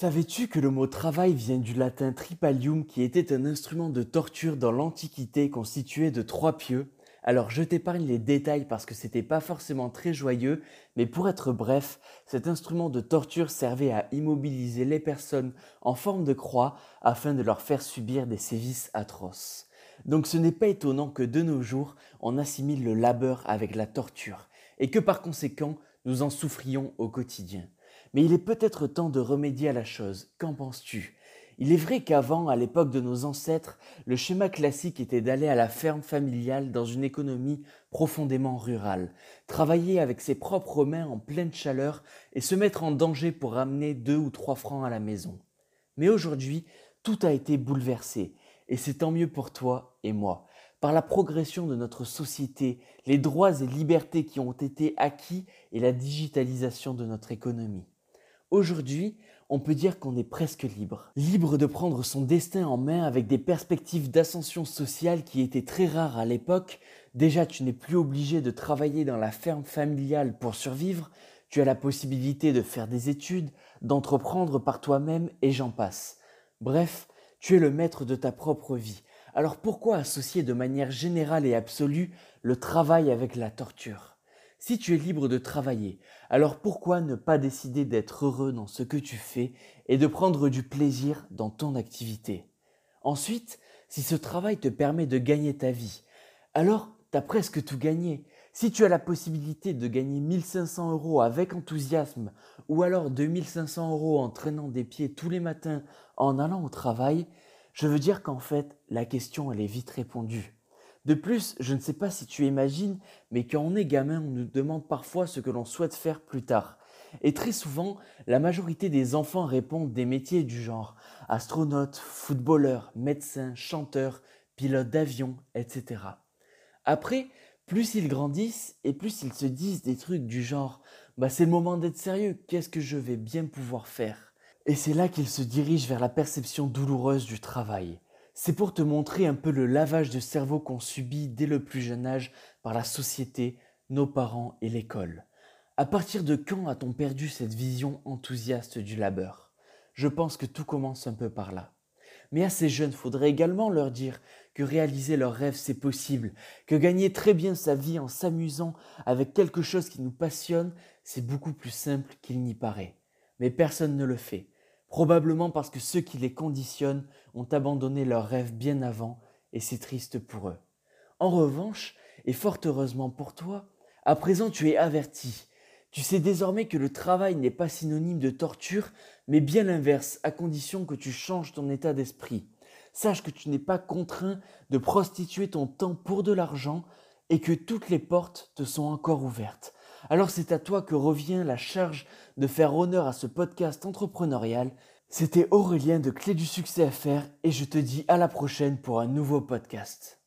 Savais-tu que le mot travail vient du latin tripalium qui était un instrument de torture dans l'Antiquité constitué de trois pieux? Alors je t'épargne les détails parce que c'était pas forcément très joyeux, mais pour être bref, cet instrument de torture servait à immobiliser les personnes en forme de croix afin de leur faire subir des sévices atroces. Donc ce n'est pas étonnant que de nos jours, on assimile le labeur avec la torture et que par conséquent, nous en souffrions au quotidien. Mais il est peut-être temps de remédier à la chose. Qu'en penses-tu? Il est vrai qu'avant, à l'époque de nos ancêtres, le schéma classique était d'aller à la ferme familiale dans une économie profondément rurale, travailler avec ses propres mains en pleine chaleur et se mettre en danger pour ramener deux ou trois francs à la maison. Mais aujourd'hui, tout a été bouleversé, et c'est tant mieux pour toi et moi. Par la progression de notre société, les droits et libertés qui ont été acquis et la digitalisation de notre économie. Aujourd'hui, on peut dire qu'on est presque libre. Libre de prendre son destin en main avec des perspectives d'ascension sociale qui étaient très rares à l'époque. Déjà, tu n'es plus obligé de travailler dans la ferme familiale pour survivre. Tu as la possibilité de faire des études, d'entreprendre par toi-même et j'en passe. Bref, tu es le maître de ta propre vie. Alors pourquoi associer de manière générale et absolue le travail avec la torture? Si tu es libre de travailler, alors pourquoi ne pas décider d'être heureux dans ce que tu fais et de prendre du plaisir dans ton activité? Ensuite, si ce travail te permet de gagner ta vie, alors tu as presque tout gagné. Si tu as la possibilité de gagner 1500 euros avec enthousiasme ou alors 2500 euros en traînant des pieds tous les matins en allant au travail, je veux dire qu'en fait, la question elle est vite répondue. De plus, je ne sais pas si tu imagines, mais quand on est gamin, on nous demande parfois ce que l'on souhaite faire plus tard. Et très souvent, la majorité des enfants répondent des métiers du genre astronaute, footballeur, médecin, chanteur, pilote d'avion, etc. Après, plus ils grandissent et plus ils se disent des trucs du genre bah c'est le moment d'être sérieux, qu'est-ce que je vais bien pouvoir faire? Et c'est là qu'ils se dirigent vers la perception douloureuse du travail. C'est pour te montrer un peu le lavage de cerveau qu'on subit dès le plus jeune âge par la société, nos parents et l'école. À partir de quand a-t-on perdu cette vision enthousiaste du labeur? Je pense que tout commence un peu par là. Mais à ces jeunes, faudrait également leur dire que réaliser leurs rêves, c'est possible, que gagner très bien sa vie en s'amusant avec quelque chose qui nous passionne, c'est beaucoup plus simple qu'il n'y paraît. Mais personne ne le fait. Probablement parce que ceux qui les conditionnent ont abandonné leurs rêves bien avant, et c'est triste pour eux. En revanche, et fort heureusement pour toi, à présent tu es averti. Tu sais désormais que le travail n'est pas synonyme de torture, mais bien l'inverse, à condition que tu changes ton état d'esprit. Sache que tu n'es pas contraint de prostituer ton temps pour de l'argent et que toutes les portes te sont encore ouvertes. Alors c'est à toi que revient la charge de faire honneur à ce podcast entrepreneurial. C'était Aurélien de Clé du Succès à faire et je te dis à la prochaine pour un nouveau podcast.